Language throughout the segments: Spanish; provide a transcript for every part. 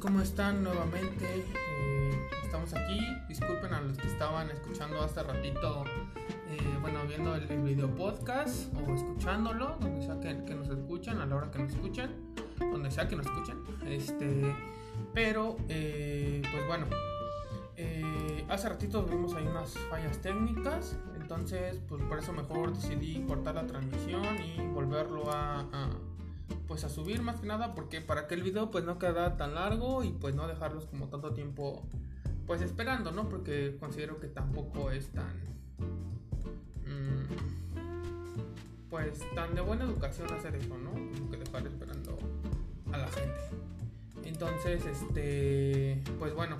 ¿Cómo están nuevamente? Eh, estamos aquí. Disculpen a los que estaban escuchando hace ratito, eh, bueno, viendo el, video podcast o escuchándolo, donde sea que, nos escuchan, a la hora que nos escuchan, donde sea que nos escuchen. Este, pero, eh, pues bueno, hace ratito vimos ahí unas fallas técnicas, entonces, pues por eso mejor decidí cortar la transmisión y volverlo a pues a subir más que nada porque para que el video pues no quedara tan largo y pues no dejarlos como tanto tiempo pues esperando, ¿no? Porque considero que tampoco es tan mm, pues tan de buena educación hacer eso, ¿no? Como que dejar esperando a la gente. Entonces, este, pues bueno,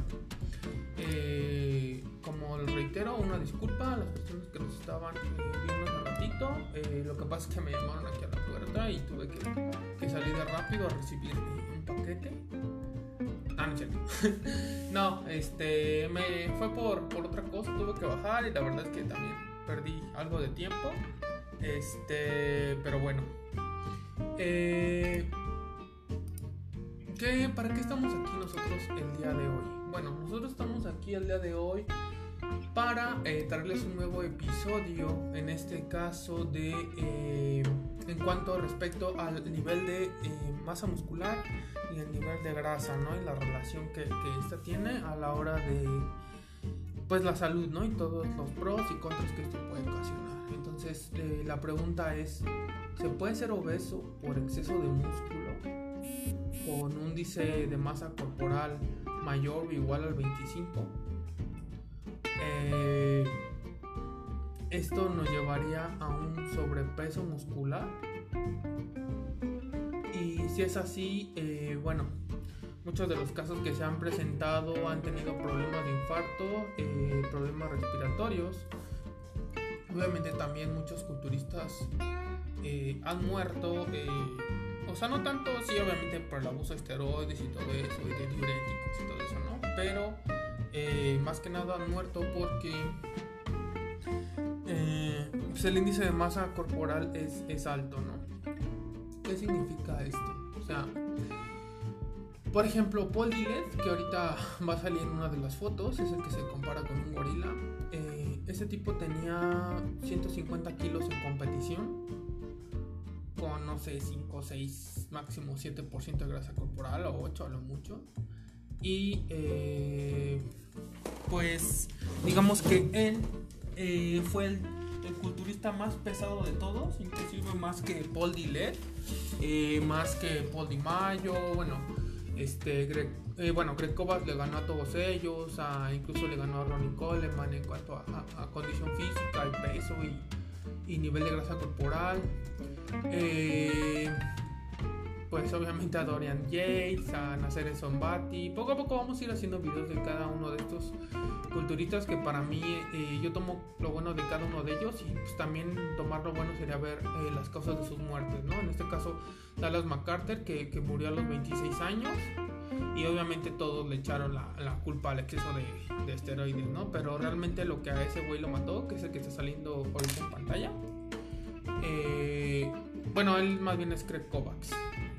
eh, como les reitero, una disculpa a las personas que nos estaban eh, viendo hace ratito. Eh, lo que pasa es que me llamaron aquí a la puerta y tuve que, salir de rápido a recibir un paquete. Ah, no cierto. no, este, me fue por, por otra cosa, tuve que bajar y la verdad es que también perdí algo de tiempo. Este, pero bueno. ¿Qué, ¿Para qué estamos aquí nosotros el día de hoy? Bueno, nosotros estamos aquí el día de hoy para eh, traerles un nuevo episodio, en este caso de eh, en cuanto respecto al nivel de eh, masa muscular y el nivel de grasa, ¿no? Y la relación que, que esta tiene a la hora de pues la salud, ¿no? Y todos los pros y contras que esto puede ocasionar. Entonces, eh, la pregunta es, ¿se puede ser obeso por exceso de músculo? con un índice de masa corporal mayor o igual al 25. Eh, esto nos llevaría a un sobrepeso muscular. Y si es así, eh, bueno, muchos de los casos que se han presentado han tenido problemas de infarto, eh, problemas respiratorios. Obviamente también muchos culturistas han muerto. O sea, no tanto, sí, obviamente por el abuso de esteroides y todo eso, y de diuréticos y todo eso, ¿no? Pero eh, más que nada han muerto porque eh, pues el índice de masa corporal es, es alto, ¿no? ¿Qué significa esto? O sea, por ejemplo, Paul Dillett, que ahorita va a salir en una de las fotos, es el que se compara con un gorila. Eh, ese tipo tenía 150 kilos en competición con, no sé, 5, 6, máximo 7% de grasa corporal o 8 a lo mucho. Y eh, pues digamos que él eh, fue el, culturista más pesado de todos, inclusive más que Paul Dillett, eh, más que Paul Di bueno, este, Greg, eh, bueno, Greg Kovacs le ganó a todos ellos, a, incluso le ganó a Ronnie Coleman en cuanto a, a- a condición física y peso y nivel de grasa corporal. Eh, pues obviamente a Dorian Yates, a Nasser Zombati. Poco a poco vamos a ir haciendo videos de cada uno de estos culturistas que para mí eh, yo tomo lo bueno de cada uno de ellos y pues también tomar lo bueno sería ver eh, las causas de sus muertes, ¿no? En este caso Dallas MacArthur que, que murió a los 26 años y obviamente todos le echaron la, la culpa al exceso de, de esteroides, ¿no? Pero realmente lo que a ese güey lo mató, que es el que está saliendo ahorita en pantalla, eh, bueno, él más bien es Craig Kovacs,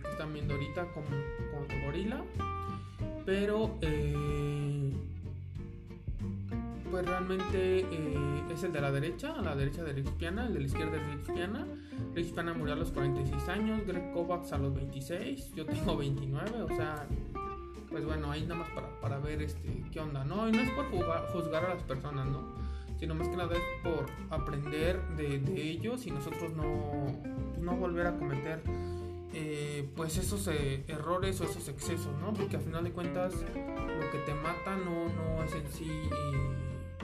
están viendo ahorita como, como gorila, pero eh, pues realmente eh, es el de la derecha, a la derecha de Rich Piana, el de la izquierda es Rich Piana. Rich Piana murió a los 46 años, Greg Kovacs a los 26, yo tengo 29, o sea, pues bueno, ahí nada más para, para ver este, qué onda, ¿no? Y no es por juzgar a las personas, ¿no? Sino más que nada es por aprender de, ellos y nosotros no, no volver a cometer eh, pues esos eh, errores o esos excesos, ¿no? Porque al final de cuentas lo que te mata no, no es en sí eh,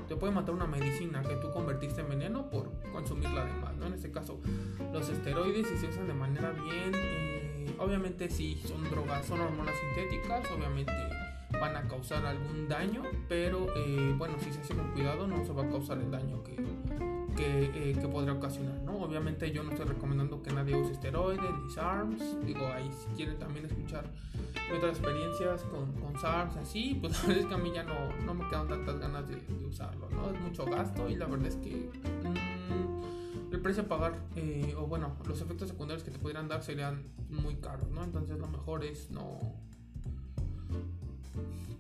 te puede matar una medicina que tú convertiste en veneno por consumirla de más, ¿no? En este caso, los esteroides si se usan de manera bien, eh, obviamente si son drogas, son hormonas sintéticas, obviamente van a causar algún daño, pero eh, bueno, si se hace con cuidado no se va a causar el daño que, que, eh, que, ocasionar, ¿no? Obviamente yo no estoy recomendando que nadie use esteroides ni SARMs, digo, ahí si quieren también escuchar otras experiencias con, con SARMs así, pues la verdad es que a mí ya no, no me quedan tantas ganas de, de, usarlo, ¿no? Es mucho gasto y la verdad es que mmm, el precio a pagar, eh, o bueno, los efectos secundarios que te pudieran dar serían muy caros, ¿no? Entonces lo mejor es no...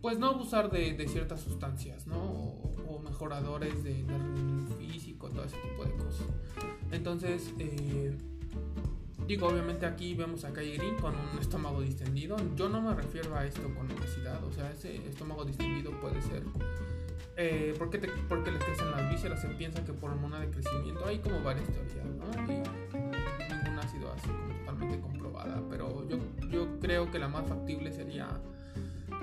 Pues no abusar de, ciertas sustancias, ¿no? O, mejoradores de, físico, todo ese tipo de cosas. Entonces, eh, digo, obviamente aquí vemos a Kairi con un estómago distendido. Yo no me refiero a esto con obesidad, o sea, ese estómago distendido puede ser eh, porque, te, porque les crecen las vísceras. Se piensa que por hormona de crecimiento hay como varias teorías, ¿no? Y ninguna ha sido así como totalmente comprobada, pero yo, yo creo que la más factible sería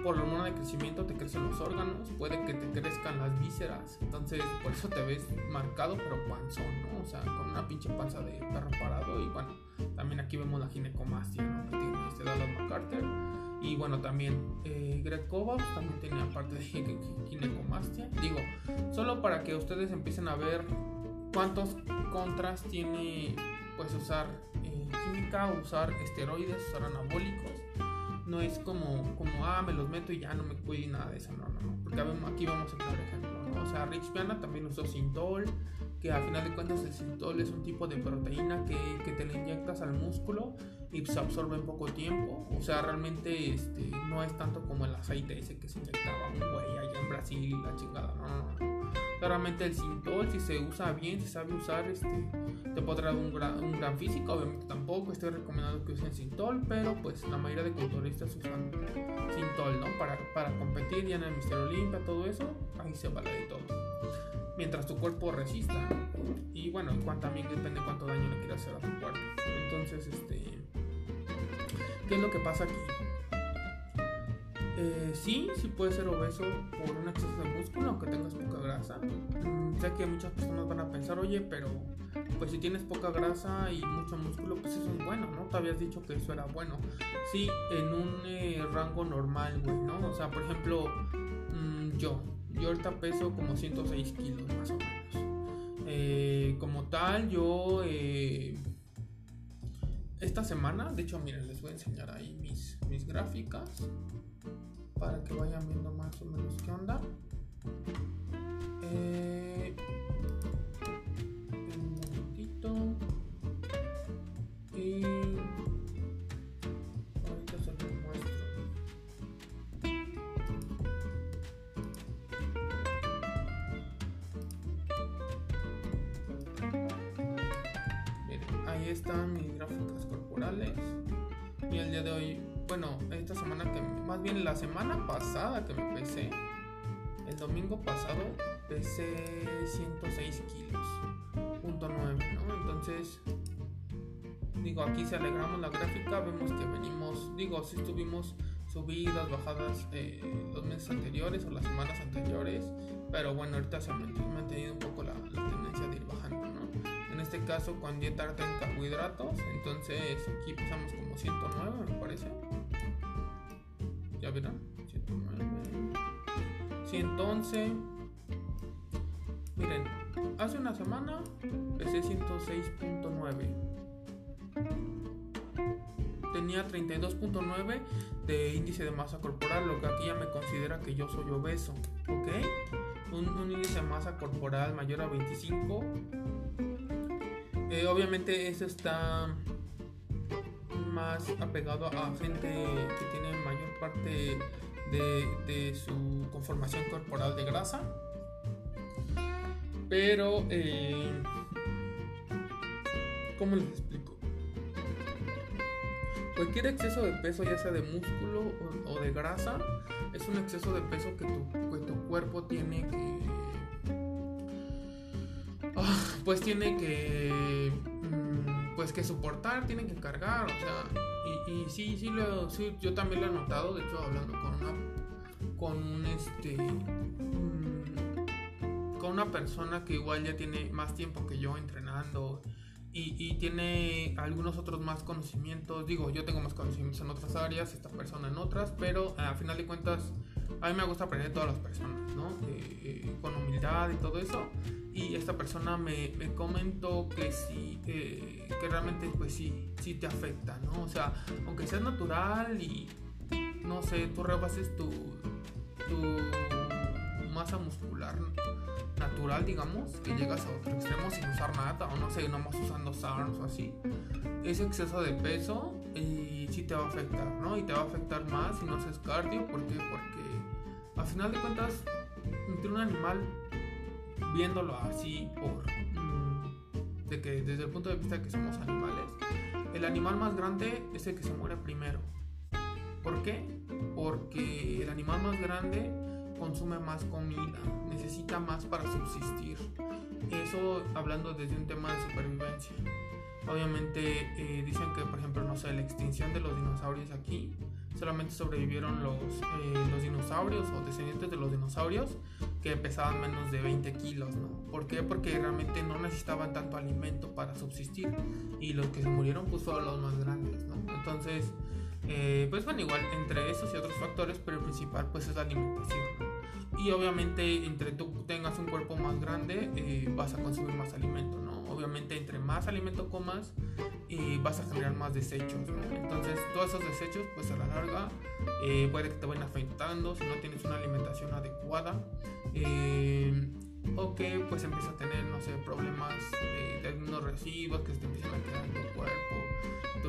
por la hormona de crecimiento te crecen los órganos, puede que te crezcan las vísceras, entonces por eso te ves marcado pero panzón, ¿no? O sea, con una pinche panza de perro parado y bueno, también aquí vemos la ginecomastia, ¿no? Que tiene este Dallas MacArthur y bueno, también eh, Greg Kovacs también tenía parte de ginecomastia, digo, solo para que ustedes empiecen a ver cuántos contras tiene pues usar eh, química, usar esteroides, usar anabólicos no es como, como, ah, me los meto y ya no me cuido y nada de eso, no, no, no, porque aquí vamos a poner ejemplo, ¿no? O sea, Rich Piana también usó Sintol, que a final de cuentas el Sintol es un tipo de proteína que, que te le inyectas al músculo y se absorbe en poco tiempo, o sea, realmente este, no es tanto como el aceite ese que se inyectaba un güey allá en Brasil la chingada, no, no, no. Claramente el Sintol, si se usa bien, si sabe usar, este, te podrá dar un gran, un gran físico. Obviamente tampoco estoy recomendando que usen Sintol, pero pues la mayoría de culturistas usan Sintol, ¿no? Para, para competir ya en el Mister Olimpia, todo eso, ahí se vale de todo. Mientras tu cuerpo resista. Y bueno, también depende cuánto daño le quieras hacer a tu cuerpo. Entonces, este... ¿Qué es lo que pasa aquí? Eh, sí, sí puede ser obeso por un exceso de músculo, aunque tengas poca grasa. Mm, sé que muchas personas van a pensar, oye, pero pues si tienes poca grasa y mucho músculo, pues eso es bueno, ¿no? Te habías dicho que eso era bueno. Sí, en un eh, rango normal, güey, ¿no? O sea, por ejemplo, mmm, yo, yo ahorita peso como 106 kilos más o menos. Eh, como tal, yo... Eh, esta semana, de hecho, miren, les voy a enseñar ahí mis, mis gráficas para que vayan viendo más o menos qué onda. Bueno, esta semana que, más bien la semana pasada que me pesé, el domingo pasado pesé 106 kilos, punto 9, ¿no? Entonces, digo, aquí si alegramos la gráfica, vemos que venimos, digo, si estuvimos subidas, bajadas eh, los meses anteriores o las semanas anteriores, pero bueno, ahorita se ha mantenido un poco la, la tendencia de ir este caso con dieta alta en carbohidratos, entonces aquí pasamos como 109 me parece. Ya verán, 109. 111. Miren, hace una semana pesé 106.9. Tenía 32.9 de índice de masa corporal, lo que aquí ya me considera que yo soy obeso. ¿Ok? Un, un índice de masa corporal mayor a 25 eh, obviamente eso está más apegado a gente que tiene mayor parte de, su conformación corporal de grasa. Pero, eh, ¿cómo les explico? Cualquier exceso de peso, ya sea de músculo o, o de grasa, es un exceso de peso que tu, que tu cuerpo tiene que pues tiene que pues que soportar, tiene que cargar, o sea, y, y sí, sí, lo, sí, yo también lo he notado, de hecho hablando con una, con un este, con ejemplo, una persona que igual ya tiene más tiempo que yo entrenando y, tiene algunos otros más conocimientos, digo, yo tengo más conocimientos en otras áreas, esta persona en otras, pero a final de cuentas a mí me gusta aprender de todas las personas, ¿no? Eh, con humildad y todo eso. Y esta persona me, me comentó que sí, que realmente pues sí, sí te afecta, ¿no? O sea, aunque sea natural y no sé, tú rebases tu, tu masa muscular natural, digamos, que llegas a otro extremo sin usar nada, o no sé, nomás usando SARMs o así, ese exceso de peso y sí te va a afectar, ¿no? Y te va a afectar más si no haces cardio, ¿por qué? Porque a final de cuentas, entre un animal, viéndolo así, por mm, de que desde el punto de vista de que somos animales, el animal más grande es el que se muere primero. ¿Por qué? Porque el animal más grande consume más comida, necesita más para subsistir. Eso hablando desde un tema de supervivencia. Obviamente eh, dicen que, por ejemplo, no sé, la extinción de los dinosaurios aquí, solamente sobrevivieron los, eh, los dinosaurios o descendientes de los dinosaurios que pesaban menos de 20 kilos, ¿no? ¿Por qué? Porque realmente no necesitaban tanto alimento para subsistir y los que se murieron pues fueron los más grandes, ¿no? Entonces, eh, pues bueno, igual entre esos y otros factores, pero el principal pues es la alimentación. Y obviamente entre tú tengas un cuerpo más grande, eh, vas a consumir más alimento, ¿no? Obviamente entre más alimento comas, y vas a generar más desechos. Entonces todos esos desechos pues a la larga eh, puede que te vayan afectando si no tienes una alimentación adecuada. o que pues empieza a tener, no sé, problemas de algunos residuos que se te empiezan a quedar en tu cuerpo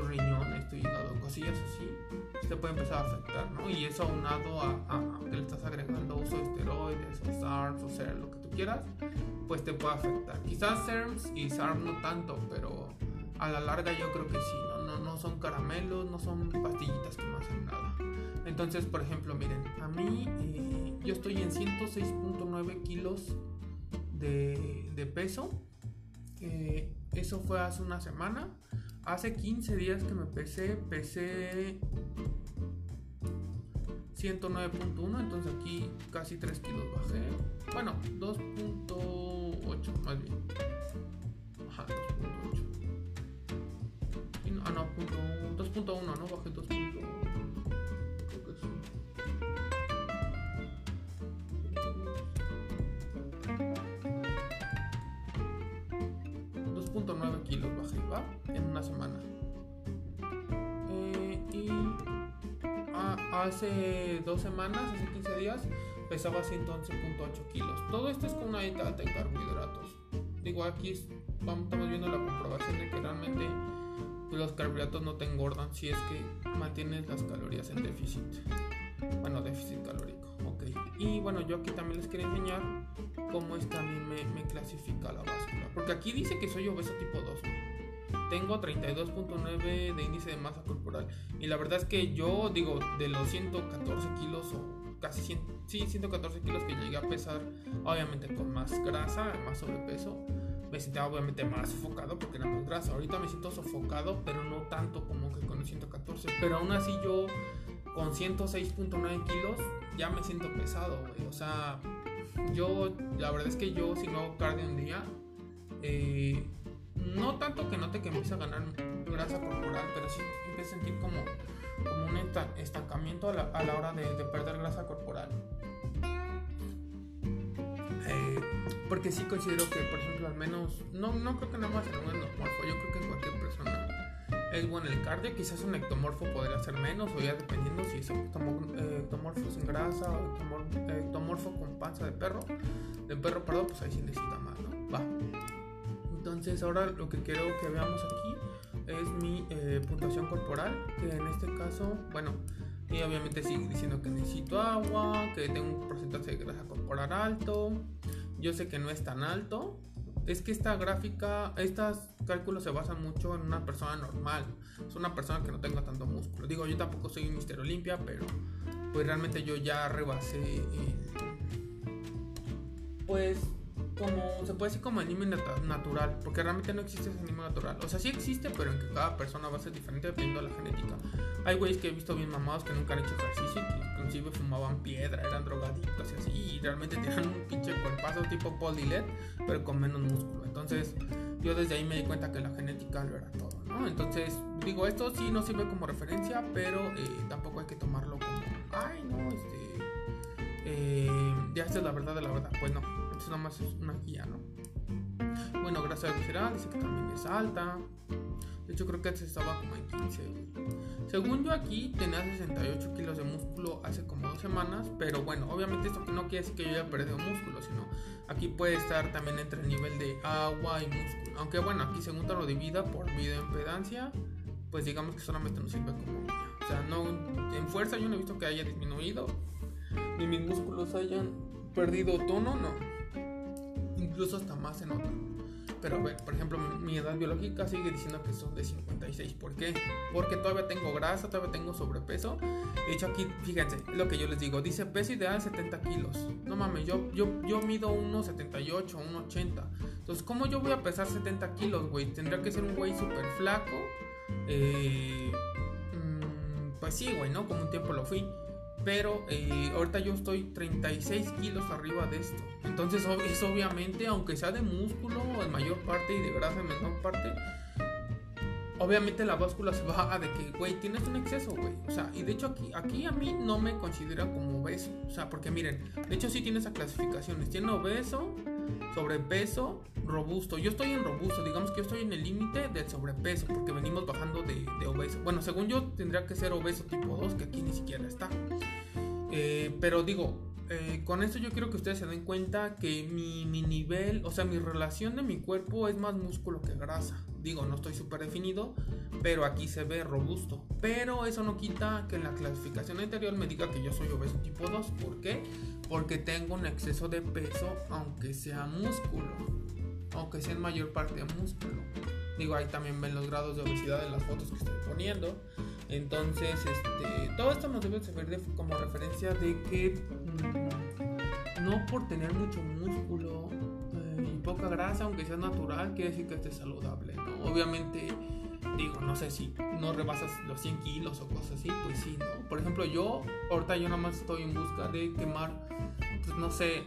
tus riñones, tu hígado, cosillas así, te puede empezar a afectar, ¿no? Y eso aunado a, a, que le estás agregando uso de esteroides o SARMs o ser lo que tú quieras, pues te puede afectar. Quizás SARMs y SARMs no tanto, pero a la larga yo creo que sí, ¿no? No, no son caramelos, no son pastillitas que no hacen nada. Entonces, por ejemplo, miren, a mí eh, yo estoy en 106.9 kilos de, de peso. Eh, eso fue hace una semana. Hace 15 días que me pesé, pesé 109.1, entonces aquí casi 3 kilos bajé. Bueno, 2.8 más bien. Ajá, 2.8. Ah, no, 2.1, ¿no? Bajé 2.1. 2.9 kilos bajé, ¿va? En una semana. Eh, y hace dos semanas, hace 15 días, pesaba 111.8 kilos. Todo esto es con una dieta alta en carbohidratos. Digo, aquí estamos viendo la comprobación de que realmente los carbohidratos no te engordan si es que mantienes las calorías en déficit. Bueno, déficit calórico, ok. Y bueno, yo aquí también les quería enseñar cómo es que a mí me, clasifica la báscula. Porque aquí dice que soy obeso tipo 2. Tengo 32.9 de índice de masa corporal. Y la verdad es que yo digo, de los 114 kilos o casi 100, sí, 114 kilos que llegué a pesar, obviamente con más grasa, más sobrepeso, me sentía obviamente más sofocado porque era más grasa. Ahorita me siento sofocado, pero no tanto como que con el 114. Pero aún así yo con 106.9 kilos ya me siento pesado, güey. O sea, yo, la verdad es que yo si no hago cardio un día, eh, no tanto que note que empieza a ganar grasa corporal, pero sí empiezo a sentir como, como un estancamiento a la, hora de, perder grasa corporal. Eh, porque sí considero que, por ejemplo, al menos, no, no creo que nada más en un yo creo que en cualquier es bueno el cardio, quizás un ectomorfo podría ser menos, o ya dependiendo si es ectomorfo sin grasa o ectomorfo con panza de perro, de perro, perdón, pues ahí sí necesita más, ¿no? Va. Entonces ahora lo que quiero que veamos aquí es mi eh, puntuación corporal, que en este caso, bueno, y obviamente sigue diciendo que necesito agua, que tengo un porcentaje de grasa corporal alto, yo sé que no es tan alto, es que esta gráfica, estos cálculos se basan mucho en una persona normal. Es una persona que no tenga tanto músculo. Digo, yo tampoco soy un Mister Olimpia, pero pues realmente yo ya rebasé. pues como, se puede decir como anime natural, porque realmente no existe ese anime natural. O sea, sí existe, pero en que cada persona va a ser diferente dependiendo de la genética. Hay güeyes que he visto bien mamados que nunca han hecho ejercicio que inclusive fumaban piedra, eran drogadictos y así, y realmente tenían un pinche cuerpazo tipo Paul pero con menos músculo. Entonces, yo desde ahí me di cuenta que la genética lo era todo, ¿no? Entonces, digo, esto sí no sirve como referencia, pero eh, tampoco hay que tomarlo como, ay, no, este, eh, ya esta es la verdad de la verdad. Pues no, esto nada más es una guía, ¿no? Bueno, gracias a visceral, dice que también es alta. De hecho, creo que antes estaba como en 15. Según yo aquí tenía 68 kilos de músculo hace como dos semanas, pero bueno, obviamente esto no quiere decir que yo haya perdido músculo, sino aquí puede estar también entre el nivel de agua y músculo. Aunque bueno, aquí según te lo divida por vida impedancia, pues digamos que solamente nos sirve como O sea, no en fuerza yo no he visto que haya disminuido, ni mis músculos hayan perdido tono, no. Incluso hasta más se nota. Pero por ejemplo, mi edad biológica sigue diciendo que son de 56. ¿Por qué? Porque todavía tengo grasa, todavía tengo sobrepeso. De hecho, aquí, fíjense, lo que yo les digo. Dice peso ideal 70 kilos. No mames, yo, yo, yo mido 1,78, 1,80. Entonces, ¿cómo yo voy a pesar 70 kilos, güey? Tendría que ser un güey súper flaco. Eh, mm, pues sí, güey, ¿no? Como un tiempo lo fui. Pero eh, ahorita yo estoy 36 kilos arriba de esto. Entonces es obviamente, aunque sea de músculo en mayor parte y de grasa en menor parte, obviamente la báscula se baja de que, güey, tienes un exceso, güey. O sea, y de hecho aquí, aquí a mí no me considera como obeso. O sea, porque miren, de hecho sí tiene esas clasificaciones. Tiene obeso, sobrepeso, robusto. Yo estoy en robusto, digamos que yo estoy en el límite del sobrepeso, porque venimos bajando de, obeso. Bueno, según yo tendría que ser obeso tipo 2, que aquí ni siquiera está. Eh, pero digo, eh, con esto yo quiero que ustedes se den cuenta que mi, nivel, o sea, mi relación de mi cuerpo es más músculo que grasa. Digo, no estoy súper definido, pero aquí se ve robusto. Pero eso no quita que en la clasificación anterior me diga que yo soy obeso tipo 2. ¿Por qué? Porque tengo un exceso de peso, aunque sea músculo. Aunque sea en mayor parte músculo. Digo, ahí también ven los grados de obesidad en las fotos que estoy poniendo. Entonces, este, todo esto nos debe servir como referencia de que mm, no por tener mucho músculo poca grasa, aunque sea natural, quiere decir que esté saludable. ¿no? Obviamente, digo, no sé si no rebasas los 100 kilos o cosas así, pues sí, ¿no? Por ejemplo, yo, ahorita yo nada más estoy en busca de quemar, pues no sé,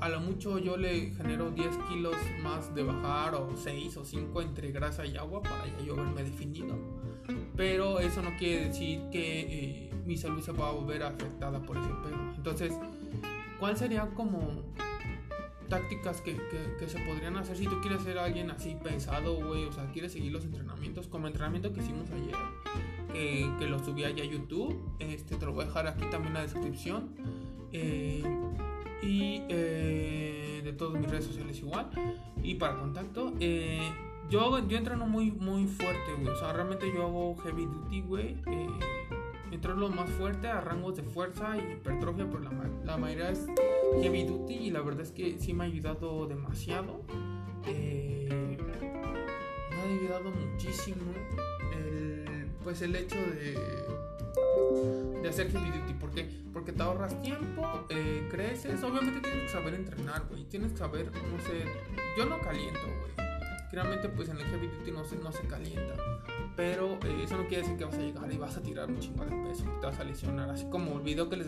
a lo mucho yo le genero 10 kilos más de bajar o 6 o 5 entre grasa y agua para ya yo verme definido. Pero eso no quiere decir que eh, mi salud se va a volver afectada por ese pedo. Entonces, ¿cuál sería como tácticas que, que, se podrían hacer si tú quieres ser alguien así pesado, güey? O sea, quieres seguir los entrenamientos, como entrenamiento que hicimos ayer, que, lo subí allá a YouTube. Este, te lo voy a dejar aquí también en la descripción. Eh, y eh, de todas mis redes sociales igual. Y para contacto, eh, yo, yo entreno muy, muy fuerte, güey. O sea, realmente yo hago heavy duty, güey. Entreno más fuerte a rangos de fuerza y hipertrofia, pero la, la, mayoría es heavy duty y la verdad es que sí me ha ayudado demasiado. Eh, me ha ayudado muchísimo el, pues el hecho de de hacer heavy duty. ¿Por qué? Porque te ahorras tiempo, eh, creces. Obviamente tienes que saber entrenar, güey. Tienes que saber, no sé. Yo no caliento, güey. Realmente, pues en el heavy duty no se, no se calienta. Pero eh, eso no quiere decir que vas a llegar y vas a tirar un chingo de peso. Te vas a lesionar. Así como el video que les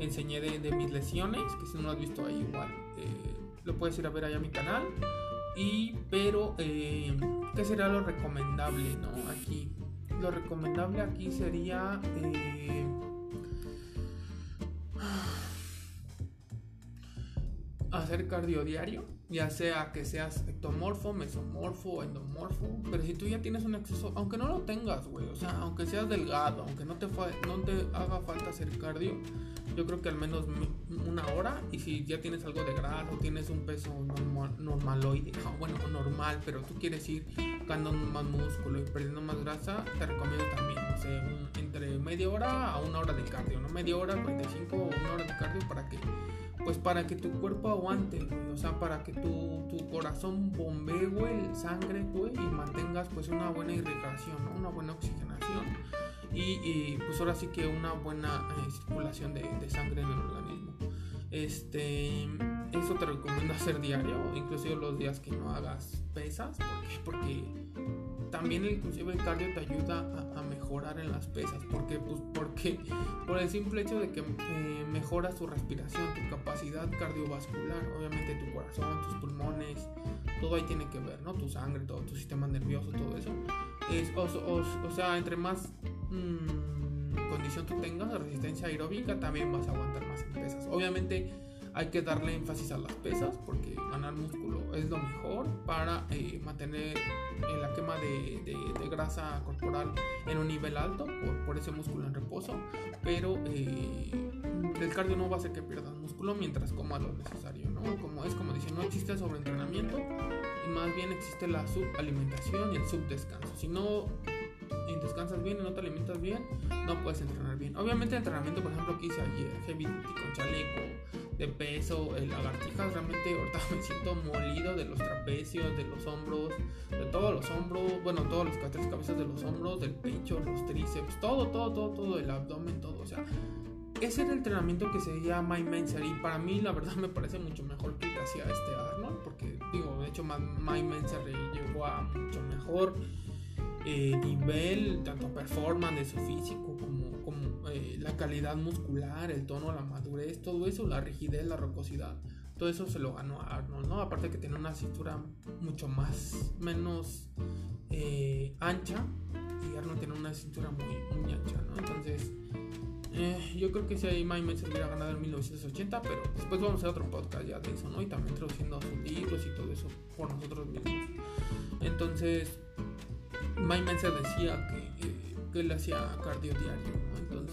enseñé de, mis lesiones, que si no lo has visto ahí, igual. Eh, lo puedes ir a ver allá a mi canal. Y, pero, ¿qué sería lo recomendable, no? Aquí lo recomendable aquí sería eh, hacer cardio diario, ya sea que seas ectomorfo, mesomorfo, endomorfo, pero si tú ya tienes un exceso, aunque no lo tengas, güey, o sea, aunque seas delgado, aunque no te, no te haga falta hacer cardio, yo creo que al menos una hora, y si ya tienes algo de grasa o tienes un peso normal, normaloide, bueno, normal, pero tú quieres ir ganando más músculo y perdiendo más grasa, te recomiendo también, no sé, entre media hora a una hora de cardio, ¿no? Media hora, 45 o una hora de cardio para que pues para que tu cuerpo aguante, güey, o sea, para que tu, tu corazón bombee, güey, sangre, güey, y mantengas pues una buena irrigación, ¿no? una buena oxigenación y, pues ahora sí que una buena eh, circulación de, de, sangre en el organismo. Este, eso te recomiendo hacer diario, inclusive los días que no hagas pesas, ¿por Porque también inclusive el cardio te ayuda a, mejorar en las pesas. ¿Por qué? Pues porque por el simple hecho de que eh, mejora tu respiración, tu capacidad cardiovascular, obviamente tu corazón, tus pulmones, todo ahí tiene que ver, ¿no? Tu sangre, todo tu sistema nervioso, todo eso. Es, o, sea, entre más mm, condición tú tengas, resistencia aeróbica, también vas a aguantar más en pesas. Obviamente hay que darle énfasis a las pesas porque ganar músculo es lo mejor para eh, mantener eh, la quema de, grasa corporal en un nivel alto por, ese músculo en reposo pero eh, el cardio no va a hacer que pierdas músculo mientras comas lo necesario ¿no? como es como dicen no existe el sobreentrenamiento y más bien existe la subalimentación y el subdescanso si no descansas bien y no te alimentas bien, no puedes entrenar bien. Obviamente el entrenamiento, por ejemplo, que hice ayer, heavy con chaleco, de peso, el lagartijas, realmente ahorita me siento molido de los trapecios, de los hombros, de todos los hombros, bueno, todos los tres cabezas de los hombros, del pecho, los tríceps, todo, todo, todo, todo, el abdomen, todo, o sea, ese era el entrenamiento que seguía My Menser y para mí la verdad me parece mucho mejor que hacía este Arnold, porque digo, de hecho My Menser llegó a mucho mejor eh, nivel, tanto performance de su físico como eh, la calidad muscular, el tono, la madurez, todo eso, la rigidez, la rocosidad, todo eso se lo ganó a Arnold, ¿no? Aparte que tiene una cintura mucho más, menos eh, ancha y Arnold tiene una cintura muy, ancha, ¿no? Entonces, yo creo que si ahí Mike se hubiera ganado en 1980, pero después vamos a hacer otro podcast ya de eso, ¿no? Y también traduciendo sus libros y todo eso por nosotros mismos. Entonces, Mike se decía que, eh, que, él hacía cardio diario,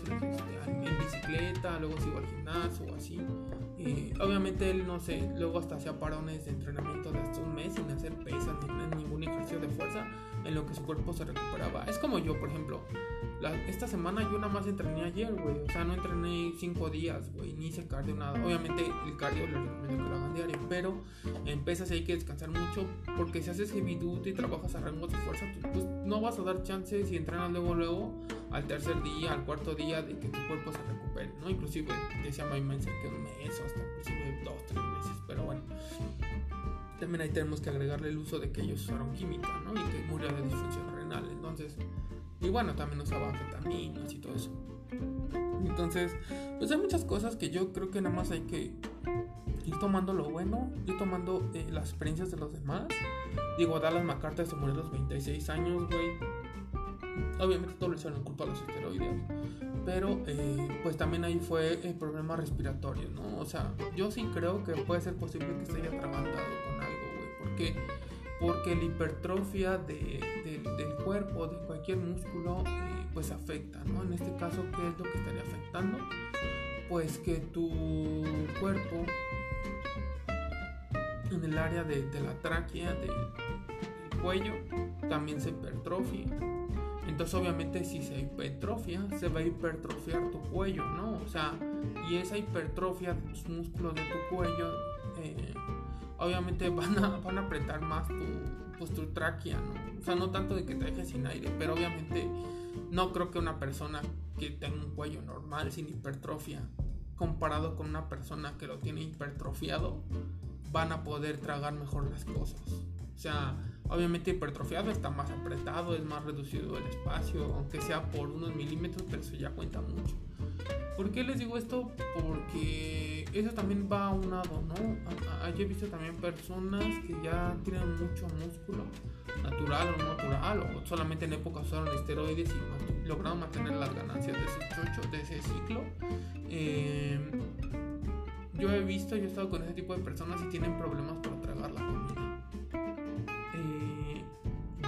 entonces este, en bicicleta, luego iba al gimnasio o así. obviamente él no sé, luego hasta hacía parones de entrenamiento de hasta un mes sin hacer pesas ni ningún ejercicio de fuerza en lo que su cuerpo se recuperaba. Es como yo, por ejemplo, esta semana yo nada más entrené ayer, güey. O sea, no entrené cinco días, güey. Ni hice cardio, nada. Obviamente el cardio le recomiendo que lo hagan diario. Pero en pesas hay que descansar mucho. Porque si haces heavy duty y trabajas a rango de fuerza, pues no vas a dar chance si entrenas luego, luego, al tercer día, al cuarto día, de que tu cuerpo se recupere, ¿no? Inclusive decía My que un mes o hasta inclusive dos, tres meses. Pero bueno. También ahí tenemos que agregarle el uso de que ellos usaron química, ¿no? Y que murió de disfunción renal. Entonces, y bueno, también usaba anfetaminas y todo eso. Entonces, pues hay muchas cosas que yo creo que nada más hay que ir tomando lo bueno, ir tomando eh, las experiencias de los demás. Digo, Dallas McCarthy se murió a los 26 años, güey. Obviamente todo le hicieron culpa a los esteroides. Pero eh, pues también ahí fue el problema respiratorio, ¿no? O sea, yo sí creo que puede ser posible que se haya atragantado con algo, güey. Porque porque la hipertrofia de, del cuerpo, de cualquier músculo, eh, pues afecta, ¿no? En este caso, ¿qué es lo que estaría afectando? Pues que tu cuerpo, en el área de, la tráquea, del, cuello, también se hipertrofia. Entonces, obviamente, si se hipertrofia, se va a hipertrofiar tu cuello, ¿no? O sea, y esa hipertrofia de tus músculos de tu cuello eh, obviamente van a, van a apretar más tu, pues, tu tráquea, ¿no? O sea, no tanto de que te dejes sin aire, pero obviamente no creo que una persona que tenga un cuello normal, sin hipertrofia, comparado con una persona que lo tiene hipertrofiado, van a poder tragar mejor las cosas. O sea, obviamente hipertrofiado está más apretado, es más reducido el espacio, aunque sea por unos milímetros, pero eso ya cuenta mucho. ¿Por qué les digo esto? Porque eso también va a un lado, ¿no? Yo he visto también personas que ya tienen mucho músculo, natural o no natural, o solamente en época usaron esteroides y lograron mantener las ganancias de ese, de ese ciclo. Eh, yo he visto, yo he estado con ese tipo de personas y tienen problemas para tragar la comida.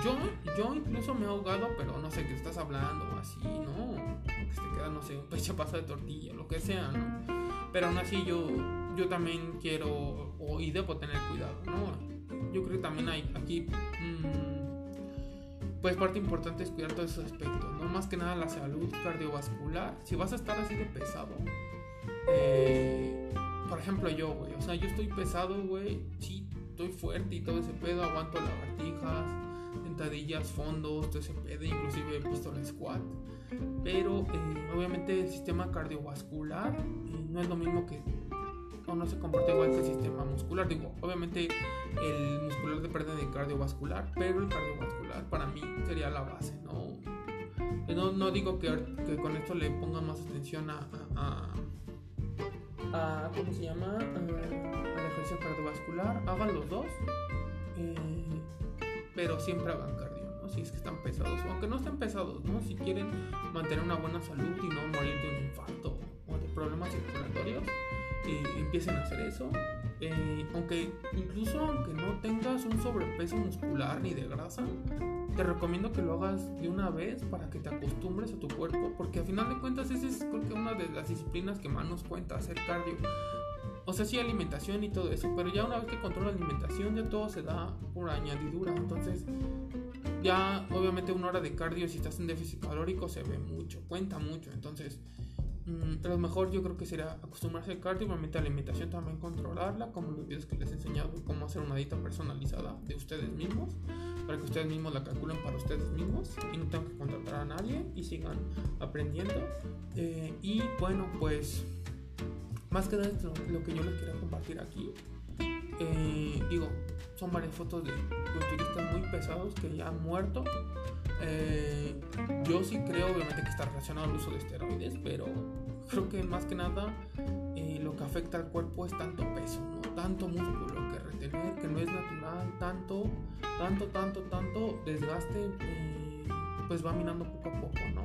Yo, yo incluso me he ahogado, pero no sé qué estás hablando así, ¿no? que te queda, no sé, un pechapazo de tortilla, lo que sea, ¿no? Pero aún así yo, yo también quiero o, y debo tener cuidado, ¿no? Yo creo que también hay aquí, mmm, pues parte importante es cuidar todos esos aspectos, ¿no? Más que nada la salud cardiovascular. Si vas a estar así de pesado, eh, por ejemplo yo, güey, o sea, yo estoy pesado, güey, sí, estoy fuerte y todo ese pedo, aguanto lagartijas, sentadillas, fondos, todo inclusive la squat pero eh, obviamente el sistema cardiovascular eh, no es lo mismo que o no se comporta igual que el sistema muscular. Digo, obviamente el muscular depende del cardiovascular, pero el cardiovascular para mí sería la base, ¿no? No, no digo que, que, con esto le pongan más atención a, a, a, ¿cómo se llama? al ejercicio cardiovascular. Hagan los dos, eh, pero siempre hagan cardio si es que están pesados, aunque no estén pesados, ¿no? Si quieren mantener una buena salud y no morir de un infarto o de problemas circulatorios, eh, empiecen a hacer eso. Eh, aunque incluso aunque no tengas un sobrepeso muscular ni de grasa, te recomiendo que lo hagas de una vez para que te acostumbres a tu cuerpo, porque al final de cuentas esa es creo que una de las disciplinas que más nos cuenta hacer cardio. O sea, sí alimentación y todo eso, pero ya una vez que controla la alimentación ya todo se da por añadidura. Entonces, ya obviamente una hora de cardio si estás en déficit calórico se ve mucho, cuenta mucho. Entonces, mm, lo mejor yo creo que sería acostumbrarse al cardio, obviamente la alimentación también controlarla, como los videos que les he enseñado, cómo hacer una dieta personalizada de ustedes mismos, para que ustedes mismos la calculen para ustedes mismos y no tengan que contratar a nadie y sigan aprendiendo. Eh, y bueno, pues más que nada lo que yo les quería compartir aquí. Eh, digo, son varias fotos de culturistas muy pesados que ya han muerto. Eh, yo sí creo, obviamente, que está relacionado al uso de esteroides, pero creo que más que nada eh, lo que afecta al cuerpo es tanto peso, ¿no? tanto músculo que retener, que no es natural, tanto, tanto, tanto, tanto desgaste, pues va minando poco a poco, ¿no?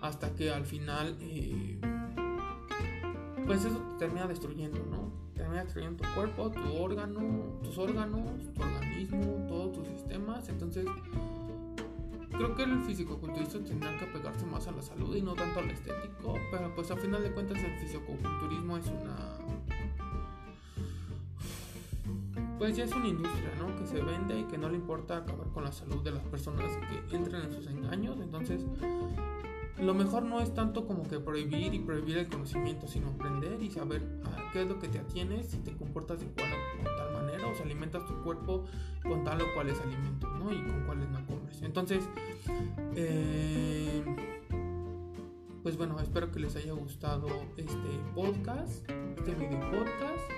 Hasta que al final, pues eso te termina destruyendo, ¿no? termina destruyendo tu cuerpo, tu órgano, tus órganos, tu organismo, todos tus sistemas. Entonces, creo que el fisicoculturista tendrá que pegarse más a la salud y no tanto al estético. Pero pues a final de cuentas el fisicoculturismo es una... Pues ya es una industria, ¿no? Que se vende y que no le importa acabar con la salud de las personas que entren en sus engaños. Entonces, lo mejor no es tanto como que prohibir y prohibir el conocimiento, sino aprender y saber ah, qué es lo que te atienes, si te comportas de cual o tal manera, o si alimentas tu cuerpo con tal o cuales alimentos, ¿no? Y con cuáles no comes. Entonces, eh, pues bueno, espero que les haya gustado este podcast, este video podcast.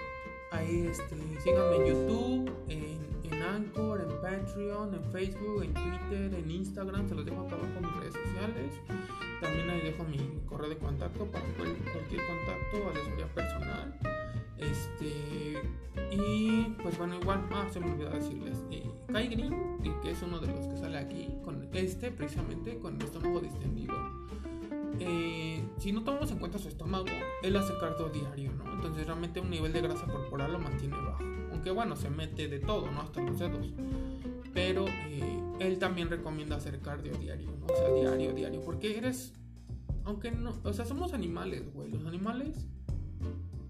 Ahí este, síganme en YouTube, en, en Anchor, en Patreon, en Facebook, en Twitter, en Instagram. Se los dejo acá abajo en mis redes sociales. Dejo mi correo de contacto para cualquier contacto, asesoría personal. Este, y pues bueno, igual, ah, se me olvidó decirles, eh, Kai Green, que es uno de los que sale aquí, con este precisamente, con el estómago distendido. Eh, si no tomamos en cuenta su estómago, él hace cardio diario, ¿no? Entonces realmente un nivel de grasa corporal lo mantiene bajo. Aunque bueno, se mete de todo, ¿no? Hasta los dedos. Pero eh, él también recomienda hacer cardio diario, ¿no? O sea, diario, diario. Porque eres. Aunque no. O sea, somos animales, güey. Los animales.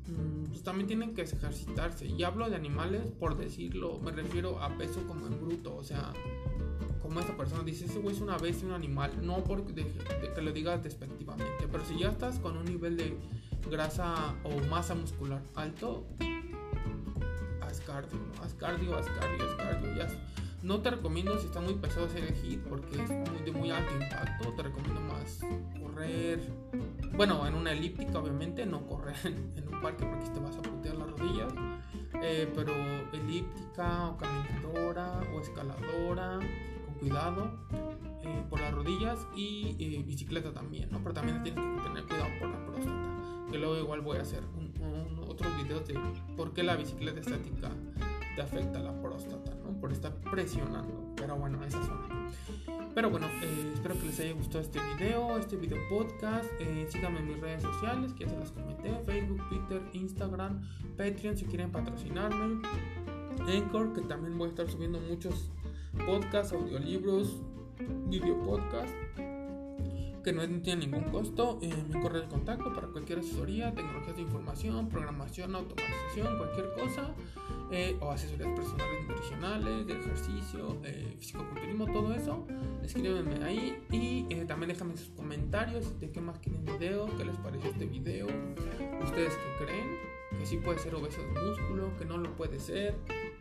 Mm, pues también tienen que ejercitarse. Y hablo de animales por decirlo. Me refiero a peso como en bruto. O sea, como esta persona dice, ese güey es una bestia, un animal. No porque que lo digas despectivamente. Pero si ya estás con un nivel de grasa o masa muscular alto, haz cardio, cardio, haz cardio, haz cardio. Ya no te recomiendo si está muy pesado hacer el hit porque es de muy alto impacto. Te recomiendo más correr. Bueno, en una elíptica, obviamente, no correr en, un parque porque te vas a putear las rodillas. Eh, pero elíptica o caminadora o escaladora, con cuidado eh, por las rodillas y eh, bicicleta también, ¿no? Pero también tienes que tener cuidado por la próstata. Que luego igual voy a hacer otros videos de por qué la bicicleta estática te afecta la próstata. Por estar presionando. Pero bueno, esa zona. Pero bueno, eh, espero que les haya gustado este video, este video podcast. Eh, síganme en mis redes sociales, que ya se las comenté: Facebook, Twitter, Instagram, Patreon, si quieren patrocinarme. Anchor, que también voy a estar subiendo muchos podcasts, audiolibros, video podcast que no tiene ningún costo. Eh, mi correo de contacto para cualquier asesoría, tecnologías de información, programación, automatización, cualquier cosa. Eh, o asesorías personales nutricionales, de ejercicio, eh, fisicoculturismo, todo eso. Escríbenme ahí y eh, también déjame sus comentarios de qué más quieren video, qué les pareció este video, ustedes qué creen, que sí puede ser obeso de músculo, que no lo puede ser,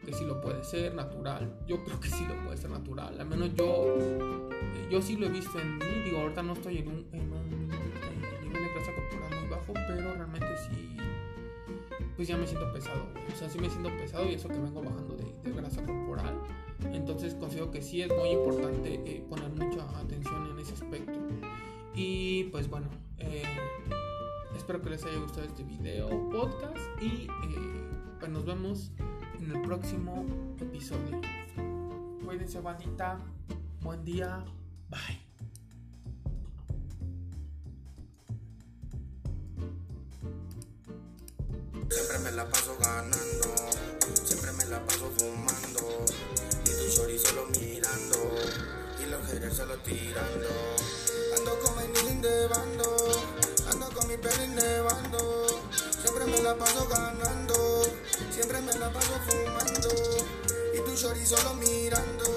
que sí lo puede ser natural. Yo creo que sí lo puede ser natural, al menos yo, yo sí lo he visto en mí. Digo, ahorita no estoy en un, en un nivel de grasa corporal muy bajo, pero realmente sí pues ya me siento pesado. O sea, sí me siento pesado y eso que vengo bajando de, de grasa corporal. Entonces considero que sí es muy importante eh, poner mucha atención en ese aspecto. Y pues bueno, eh, espero que les haya gustado este video, podcast y eh, pues nos vemos en el próximo episodio. Cuídense, bandita. Buen día. Bye. Siempre me la paso ganando, siempre me la paso fumando. Y tu shorty solo mirando, y los haters solo tirando. Ando con mi nigga de bando, ando con mi perrin de bando. Siempre me la paso ganando, siempre me la paso fumando. Y tu shorty solo mirando,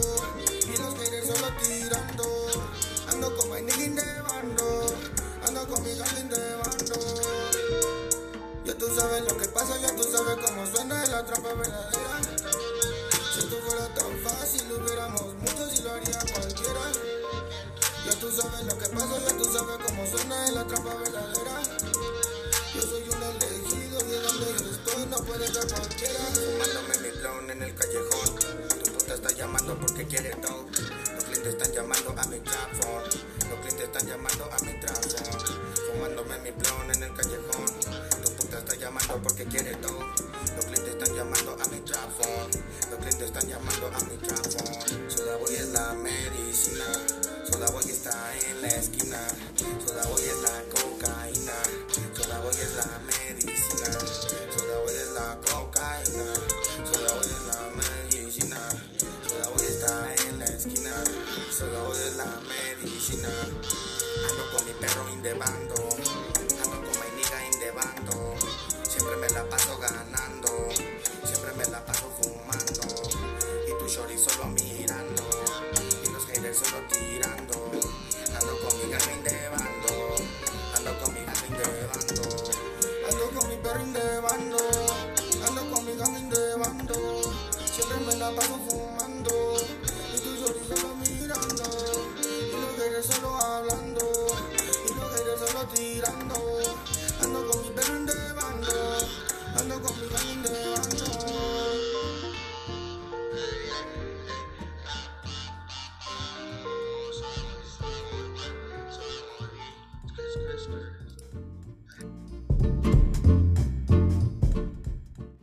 trampa verdadera. Si esto fuera tan fácil, lo hubiéramos muchos y lo haría cualquiera. Ya tú sabes lo que pasa, ya tú sabes cómo suena la trampa verdadera. Yo soy un elegido y de donde yo estoy no puede ser cualquiera. Fumándome mi clown en el callejón. Tu puta está llamando porque quiere todo. Los clientes están llamando a mi trap boy es la medicina. Ando con mi perro indebando.